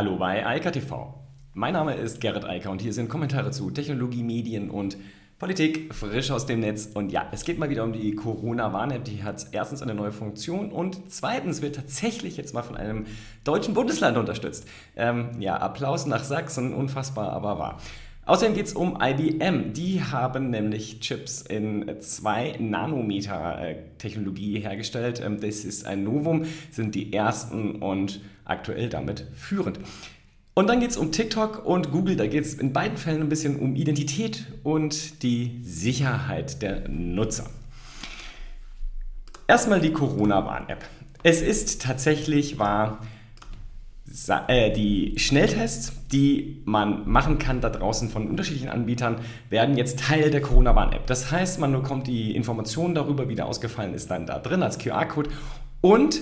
Hallo bei Eika TV. Mein Name ist Gerrit Eiker und hier sind Kommentare zu Technologie, Medien und Politik frisch aus dem Netz. Und ja, es geht mal wieder um die Corona-Warn-App. Die hat erstens eine neue Funktion und zweitens wird tatsächlich jetzt mal von einem deutschen Bundesland unterstützt. Ähm, ja, Applaus nach Sachsen, unfassbar, aber wahr. Außerdem geht es um IBM. Die haben nämlich Chips in 2 Nanometer Technologie hergestellt. Ähm, das ist ein Novum, sind die ersten und aktuell damit führend. Und dann geht es um TikTok und Google. Da geht es in beiden Fällen ein bisschen um Identität und die Sicherheit der Nutzer. Erstmal die Corona-Warn-App. Es ist tatsächlich wahr, die Schnelltests, die man machen kann da draußen von unterschiedlichen Anbietern, werden jetzt Teil der Corona-Warn-App. Das heißt, man bekommt die Informationen darüber, wie der ausgefallen ist, dann da drin als QR-Code und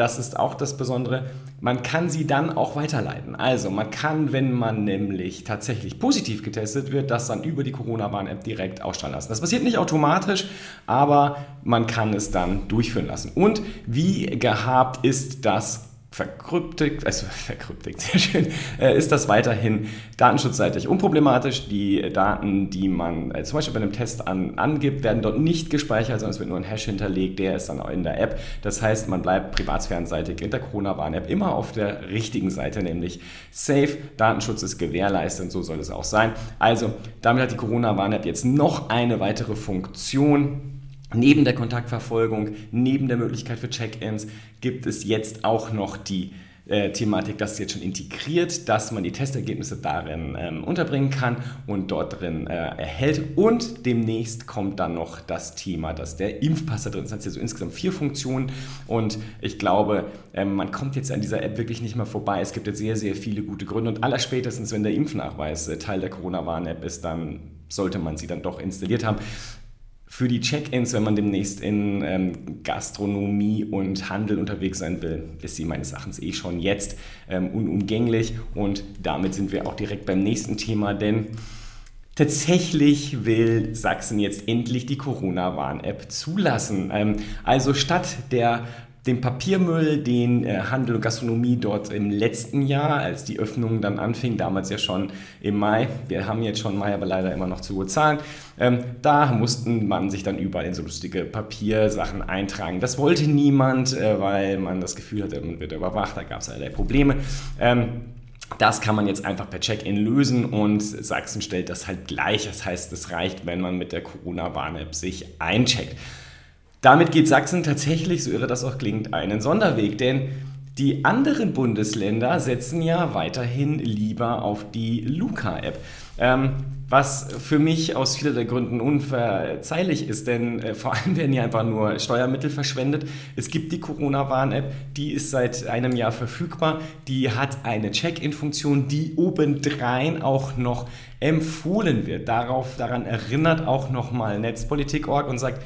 das ist auch das Besondere, man kann sie dann auch weiterleiten. Also man kann, wenn man nämlich tatsächlich positiv getestet wird, das dann über die Corona-Warn-App direkt ausstrahlen lassen. Das passiert nicht automatisch, aber man kann es dann durchführen lassen. Und wie gehabt ist das verkryptet, also verkryptet, sehr schön, äh, ist das weiterhin datenschutzseitig unproblematisch. Die Daten, die man äh, zum Beispiel bei einem Test an, angibt, werden dort nicht gespeichert, sondern es wird nur ein Hash hinterlegt, der ist dann auch in der App. Das heißt, man bleibt privatsphärenseitig in der Corona-Warn-App immer auf der richtigen Seite, nämlich safe, Datenschutz ist gewährleistet und so soll es auch sein. Also, damit hat die Corona-Warn-App jetzt noch eine weitere Funktion Neben der Kontaktverfolgung, neben der Möglichkeit für Check-ins gibt es jetzt auch noch die äh, Thematik, das jetzt schon integriert, dass man die Testergebnisse darin ähm, unterbringen kann und dort drin äh, erhält. Und demnächst kommt dann noch das Thema, dass der Impfpass da drin ist. Das sind ja so insgesamt vier Funktionen und ich glaube, ähm, man kommt jetzt an dieser App wirklich nicht mehr vorbei. Es gibt jetzt sehr, sehr viele gute Gründe und allerspätestens, wenn der Impfnachweis äh, Teil der Corona-Warn-App ist, dann sollte man sie dann doch installiert haben für die Check-ins, wenn man demnächst in ähm, Gastronomie und Handel unterwegs sein will, ist sie meines Erachtens eh schon jetzt ähm, unumgänglich. Und damit sind wir auch direkt beim nächsten Thema, denn tatsächlich will Sachsen jetzt endlich die Corona-Warn-App zulassen. Ähm, also statt der den Papiermüll, den äh, Handel und Gastronomie dort im letzten Jahr, als die Öffnung dann anfing, damals ja schon im Mai, wir haben jetzt schon Mai, aber leider immer noch zu hohe Zahlen, ähm, da mussten man sich dann überall in so lustige Papiersachen eintragen. Das wollte niemand, äh, weil man das Gefühl hatte, man wird überwacht, da gab es allerlei Probleme. Ähm, das kann man jetzt einfach per Check-in lösen und Sachsen stellt das halt gleich. Das heißt, es reicht, wenn man mit der Corona-Warn-App sich eincheckt. Damit geht Sachsen tatsächlich, so irre das auch klingt, einen Sonderweg, denn die anderen Bundesländer setzen ja weiterhin lieber auf die Luca-App. Ähm, was für mich aus vielerlei Gründen unverzeihlich ist, denn äh, vor allem werden hier einfach nur Steuermittel verschwendet. Es gibt die Corona-Warn-App, die ist seit einem Jahr verfügbar. Die hat eine Check-in-Funktion, die obendrein auch noch empfohlen wird. Darauf, daran erinnert auch nochmal Netzpolitik.org und sagt,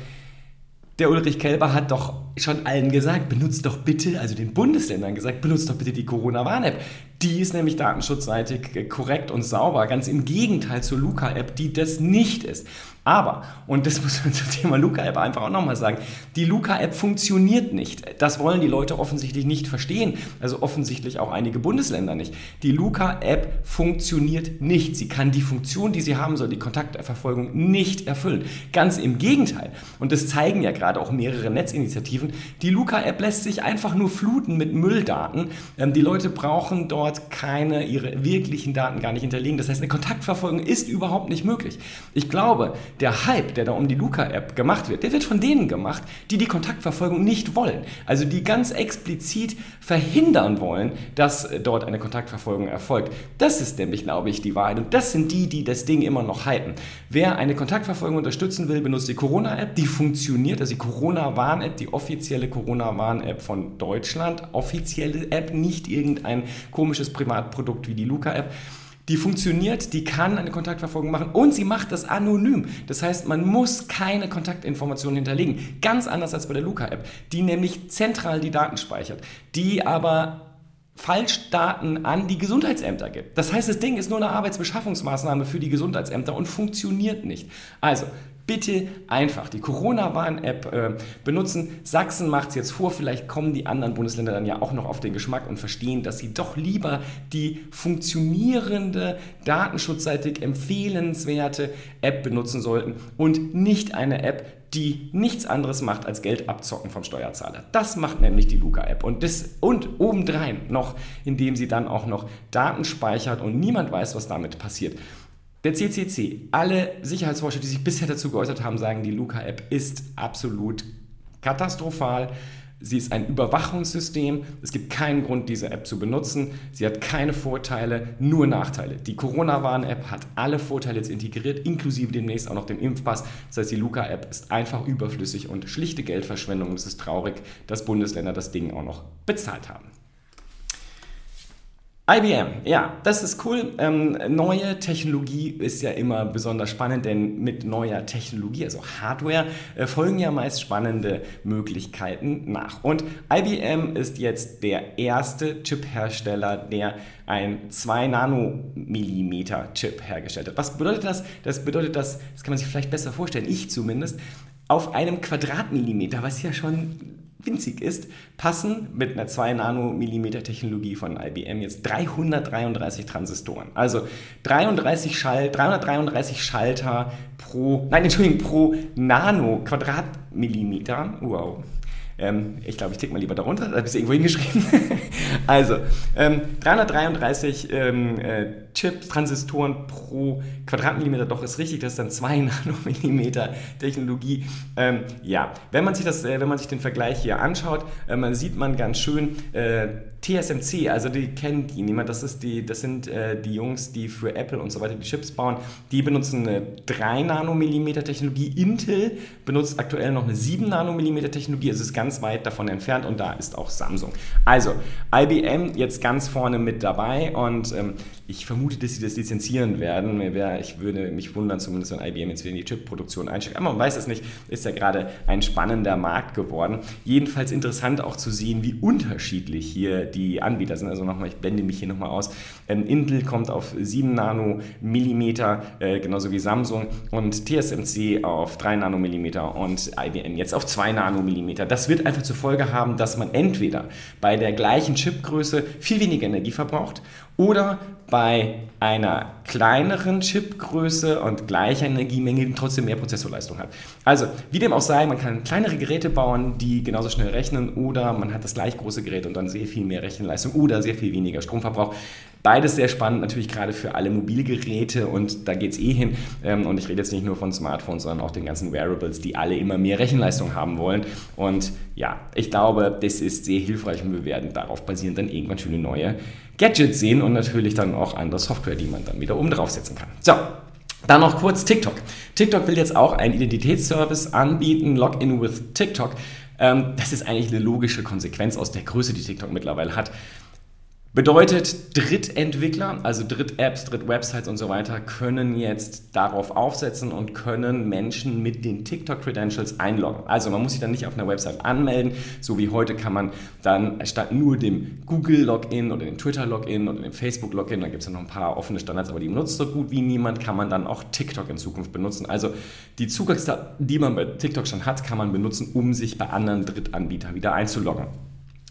der Ulrich Kelber hat doch schon allen gesagt, benutzt doch bitte, also den Bundesländern gesagt, benutzt doch bitte die Corona-Warn-App. Die ist nämlich datenschutzseitig korrekt und sauber, ganz im Gegenteil zur Luca-App, die das nicht ist. Aber, und das muss man zum Thema Luca-App einfach auch nochmal sagen, die Luca-App funktioniert nicht. Das wollen die Leute offensichtlich nicht verstehen. Also offensichtlich auch einige Bundesländer nicht. Die Luca-App funktioniert nicht. Sie kann die Funktion, die sie haben soll, die Kontaktverfolgung, nicht erfüllen. Ganz im Gegenteil. Und das zeigen ja gerade auch mehrere Netzinitiativen. Die Luca-App lässt sich einfach nur fluten mit Mülldaten. Ähm, die Leute brauchen dort keine, ihre wirklichen Daten gar nicht hinterlegen. Das heißt, eine Kontaktverfolgung ist überhaupt nicht möglich. Ich glaube, der Hype, der da um die Luca-App gemacht wird, der wird von denen gemacht, die die Kontaktverfolgung nicht wollen. Also die ganz explizit verhindern wollen, dass äh, dort eine Kontaktverfolgung erfolgt. Das ist nämlich, glaube ich, die Wahrheit. Und das sind die, die das Ding immer noch hypen. Wer eine Kontaktverfolgung unterstützen will, benutzt die Corona-App. Die funktioniert, also die Corona-Warn-App, die offizielle Corona-Warn-App von Deutschland. Offizielle App, nicht irgendein komisches Privatprodukt wie die Luca-App die funktioniert, die kann eine Kontaktverfolgung machen und sie macht das anonym. Das heißt, man muss keine Kontaktinformationen hinterlegen. Ganz anders als bei der Luca-App, die nämlich zentral die Daten speichert, die aber Falschdaten an die Gesundheitsämter gibt. Das heißt, das Ding ist nur eine Arbeitsbeschaffungsmaßnahme für die Gesundheitsämter und funktioniert nicht. Also, bitte einfach die Corona-Warn-App äh, benutzen. Sachsen macht es jetzt vor, vielleicht kommen die anderen Bundesländer dann ja auch noch auf den Geschmack und verstehen, dass sie doch lieber die funktionierende, datenschutzseitig empfehlenswerte App benutzen sollten und nicht eine App, die nichts anderes macht als Geld abzocken vom Steuerzahler. Das macht nämlich die Luca-App. Und, und obendrein noch, indem sie dann auch noch Daten speichert und niemand weiß, was damit passiert. Der CCC, alle Sicherheitsforscher, die sich bisher dazu geäußert haben, sagen, die Luca-App ist absolut katastrophal. Sie ist ein Überwachungssystem. Es gibt keinen Grund, diese App zu benutzen. Sie hat keine Vorteile, nur Nachteile. Die Corona-Warn-App hat alle Vorteile jetzt integriert, inklusive demnächst auch noch dem Impfpass. Das heißt, die Luca-App ist einfach überflüssig und schlichte Geldverschwendung. Es ist traurig, dass Bundesländer das Ding auch noch bezahlt haben. IBM, ja, das ist cool. Ähm, neue Technologie ist ja immer besonders spannend, denn mit neuer Technologie, also Hardware, äh, folgen ja meist spannende Möglichkeiten nach. Und IBM ist jetzt der erste Chip-Hersteller, der ein 2 Nanomillimeter Chip hergestellt hat. Was bedeutet das? Das bedeutet, dass, das kann man sich vielleicht besser vorstellen, ich zumindest, auf einem Quadratmillimeter, was ja schon winzig ist, passen mit einer 2 Nanomillimeter Technologie von IBM jetzt 333 Transistoren. Also 33 Schall, 333 Schalter pro, nein, Entschuldigung, pro Nano Quadratmillimeter. Wow. Ähm, ich glaube, ich tick mal lieber darunter, da habe ich es irgendwo hingeschrieben. also, ähm, 333 ähm, äh, Chips, Transistoren pro Quadratmillimeter, doch ist richtig, das ist dann 2 Nanomillimeter Technologie. Ähm, ja, wenn man sich, das, äh, wenn man sich den Vergleich hier anschaut, äh, sieht man ganz schön, äh, TSMC, also die kennt ihn niemand, das, ist die, das sind äh, die Jungs, die für Apple und so weiter die Chips bauen, die benutzen eine 3 Nanomillimeter Technologie. Intel benutzt aktuell noch eine 7 Nanomillimeter Technologie, also ist ganz weit davon entfernt und da ist auch Samsung. Also IBM jetzt ganz vorne mit dabei und ähm, ich vermute, dass sie das lizenzieren werden. Ich würde mich wundern, zumindest wenn IBM jetzt wieder in die Chip-Produktion einsteigt. Aber man weiß es nicht, ist ja gerade ein spannender Markt geworden. Jedenfalls interessant auch zu sehen, wie unterschiedlich hier die Anbieter sind. Also nochmal, ich blende mich hier nochmal aus. Ähm, Intel kommt auf 7 Nanomillimeter, äh, genauso wie Samsung und TSMC auf 3 Nanomillimeter und IBM jetzt auf 2 Nanomillimeter. Das wird einfach zur Folge haben, dass man entweder bei der gleichen Chipgröße viel weniger Energie verbraucht oder bei einer kleineren Chipgröße und gleicher Energiemenge trotzdem mehr Prozessorleistung hat. Also, wie dem auch sei, man kann kleinere Geräte bauen, die genauso schnell rechnen oder man hat das gleich große Gerät und dann sehr viel mehr Rechenleistung oder sehr viel weniger Stromverbrauch. Beides sehr spannend, natürlich gerade für alle Mobilgeräte und da geht es eh hin. Ähm, und ich rede jetzt nicht nur von Smartphones, sondern auch den ganzen Wearables, die alle immer mehr Rechenleistung haben wollen. Und ja, ich glaube, das ist sehr hilfreich und wir werden darauf basierend dann irgendwann schöne neue Gadgets sehen und natürlich dann auch andere Software, die man dann wieder oben draufsetzen kann. So, dann noch kurz TikTok. TikTok will jetzt auch einen Identitätsservice anbieten, Login with TikTok. Ähm, das ist eigentlich eine logische Konsequenz aus der Größe, die TikTok mittlerweile hat. Bedeutet, Drittentwickler, also Dritt-Apps, Dritt-Websites und so weiter, können jetzt darauf aufsetzen und können Menschen mit den TikTok-Credentials einloggen. Also man muss sich dann nicht auf einer Website anmelden, so wie heute kann man dann statt nur dem Google-Login oder dem Twitter-Login oder dem Facebook-Login, da gibt es ja noch ein paar offene Standards, aber die benutzt so gut wie niemand, kann man dann auch TikTok in Zukunft benutzen. Also die Zugangsdaten, die man bei TikTok schon hat, kann man benutzen, um sich bei anderen Drittanbietern wieder einzuloggen.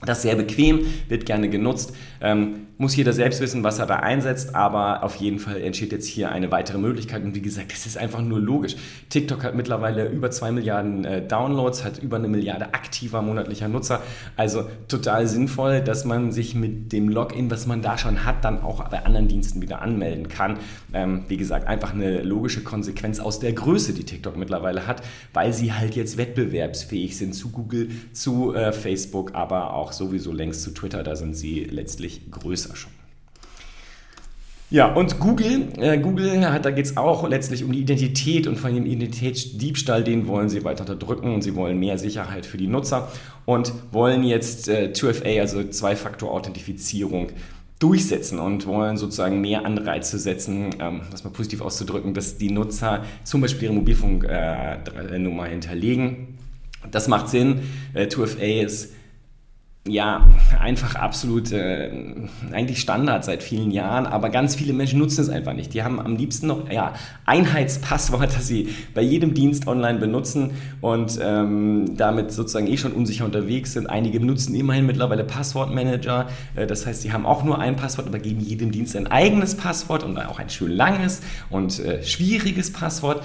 Das ist sehr bequem, wird gerne genutzt. Ähm, muss jeder selbst wissen, was er da einsetzt, aber auf jeden Fall entsteht jetzt hier eine weitere Möglichkeit. Und wie gesagt, das ist einfach nur logisch. TikTok hat mittlerweile über zwei Milliarden äh, Downloads, hat über eine Milliarde aktiver monatlicher Nutzer. Also total sinnvoll, dass man sich mit dem Login, was man da schon hat, dann auch bei anderen Diensten wieder anmelden kann. Ähm, wie gesagt, einfach eine logische Konsequenz aus der Größe, die TikTok mittlerweile hat, weil sie halt jetzt wettbewerbsfähig sind zu Google, zu äh, Facebook, aber auch sowieso längst zu Twitter. Da sind sie letztlich größer schon. Ja, und Google, äh, Google hat, da geht es auch letztlich um die Identität und von dem Identitätsdiebstahl, den wollen sie weiter unterdrücken und sie wollen mehr Sicherheit für die Nutzer und wollen jetzt äh, 2FA, also Zwei-Faktor-Authentifizierung, durchsetzen und wollen sozusagen mehr Anreize setzen, ähm, das mal positiv auszudrücken, dass die Nutzer zum Beispiel ihre Mobilfunknummer äh, hinterlegen. Das macht Sinn. Äh, 2FA ist ja, einfach absolut äh, eigentlich Standard seit vielen Jahren, aber ganz viele Menschen nutzen es einfach nicht. Die haben am liebsten noch ja, Einheitspasswort, das sie bei jedem Dienst online benutzen und ähm, damit sozusagen eh schon unsicher unterwegs sind. Einige benutzen immerhin mittlerweile Passwortmanager, äh, das heißt, sie haben auch nur ein Passwort, aber geben jedem Dienst ein eigenes Passwort und auch ein schön langes und äh, schwieriges Passwort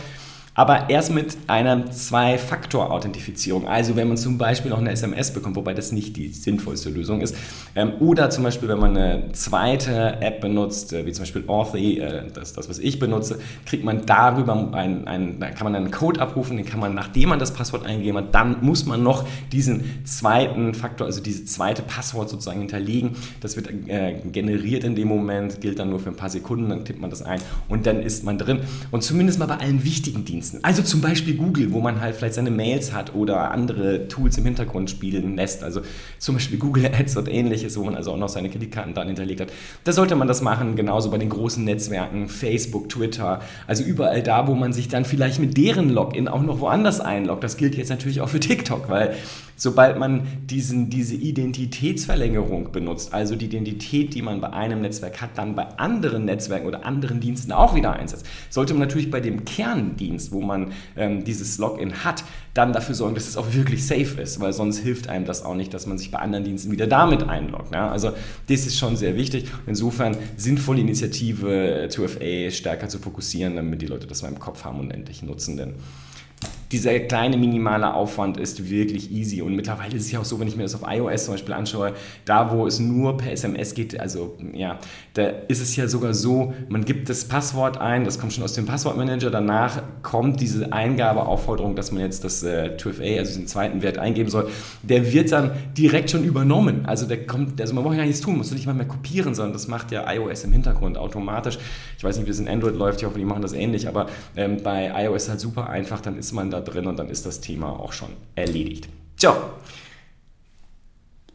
aber erst mit einer Zwei-Faktor-Authentifizierung. Also wenn man zum Beispiel noch eine SMS bekommt, wobei das nicht die sinnvollste Lösung ist. Ähm, oder zum Beispiel, wenn man eine zweite App benutzt, äh, wie zum Beispiel Authy, äh, das, das was ich benutze, kriegt man darüber ein, ein, da kann man einen Code abrufen, den kann man, nachdem man das Passwort eingegeben hat, dann muss man noch diesen zweiten Faktor, also diese zweite Passwort sozusagen hinterlegen. Das wird äh, generiert in dem Moment, gilt dann nur für ein paar Sekunden, dann tippt man das ein und dann ist man drin. Und zumindest mal bei allen wichtigen Diensten Diensten. Also zum Beispiel Google, wo man halt vielleicht seine Mails hat oder andere Tools im Hintergrund spielen lässt. Also zum Beispiel Google Ads und ähnliches, wo man also auch noch seine Kreditkarten dann hinterlegt hat. Da sollte man das machen, genauso bei den großen Netzwerken, Facebook, Twitter, also überall da, wo man sich dann vielleicht mit deren Login auch noch woanders einloggt. Das gilt jetzt natürlich auch für TikTok, weil sobald man diesen, diese Identitätsverlängerung benutzt, also die Identität, die man bei einem Netzwerk hat, dann bei anderen Netzwerken oder anderen Diensten auch wieder einsetzt, sollte man natürlich bei dem Kerndienst, wo man ähm, dieses Login hat, dann dafür sorgen, dass es auch wirklich safe ist, weil sonst hilft einem das auch nicht, dass man sich bei anderen Diensten wieder damit einloggt. Ja? Also das ist schon sehr wichtig. Insofern sinnvolle Initiative, 2FA stärker zu fokussieren, damit die Leute das mal im Kopf haben und endlich nutzen. Denn dieser kleine minimale Aufwand ist wirklich easy. Und mittlerweile ist es ja auch so, wenn ich mir das auf iOS zum Beispiel anschaue, da wo es nur per SMS geht, also ja, da ist es ja sogar so, man gibt das Passwort ein, das kommt schon aus dem Passwortmanager, danach kommt diese Eingabeaufforderung, dass man jetzt das äh, 2FA, also diesen zweiten Wert eingeben soll, der wird dann direkt schon übernommen. Also der kommt, also man braucht ja nichts tun, muss nicht mal mehr kopieren, sondern das macht ja iOS im Hintergrund automatisch. Ich weiß nicht, wie es in Android läuft, ich hoffe, die machen das ähnlich, aber ähm, bei iOS halt super einfach, dann ist man da drin und dann ist das Thema auch schon erledigt. So,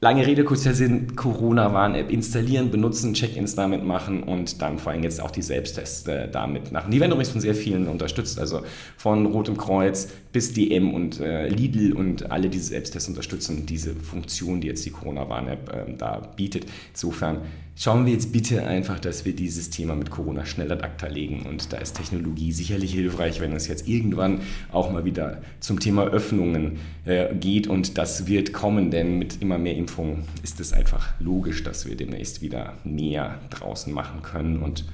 Lange Rede, kurzer Sinn, Corona-Warn-App installieren, benutzen, Check-ins damit machen und dann vor allem jetzt auch die Selbsttests äh, damit machen. Die werden übrigens von sehr vielen unterstützt, also von Rotem Kreuz bis DM und äh, Lidl und alle diese Selbsttests unterstützen diese Funktion, die jetzt die Corona-Warn-App äh, da bietet. Insofern schauen wir jetzt bitte einfach, dass wir dieses Thema mit Corona schnell ad acta legen. Und da ist Technologie sicherlich hilfreich, wenn es jetzt irgendwann auch mal wieder zum Thema Öffnungen äh, geht. Und das wird kommen, denn mit immer mehr Impfungen ist es einfach logisch, dass wir demnächst wieder mehr draußen machen können. Und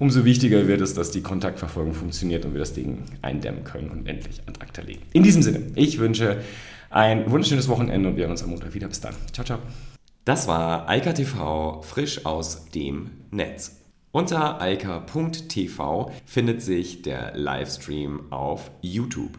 umso wichtiger wird es, dass die Kontaktverfolgung funktioniert und wir das Ding eindämmen können und endlich ad acta legen. In diesem Sinne, ich wünsche ein wunderschönes Wochenende und wir hören uns am Montag wieder. Bis dann. Ciao, ciao. Das war Eika TV frisch aus dem Netz. Unter eika.tv findet sich der Livestream auf YouTube.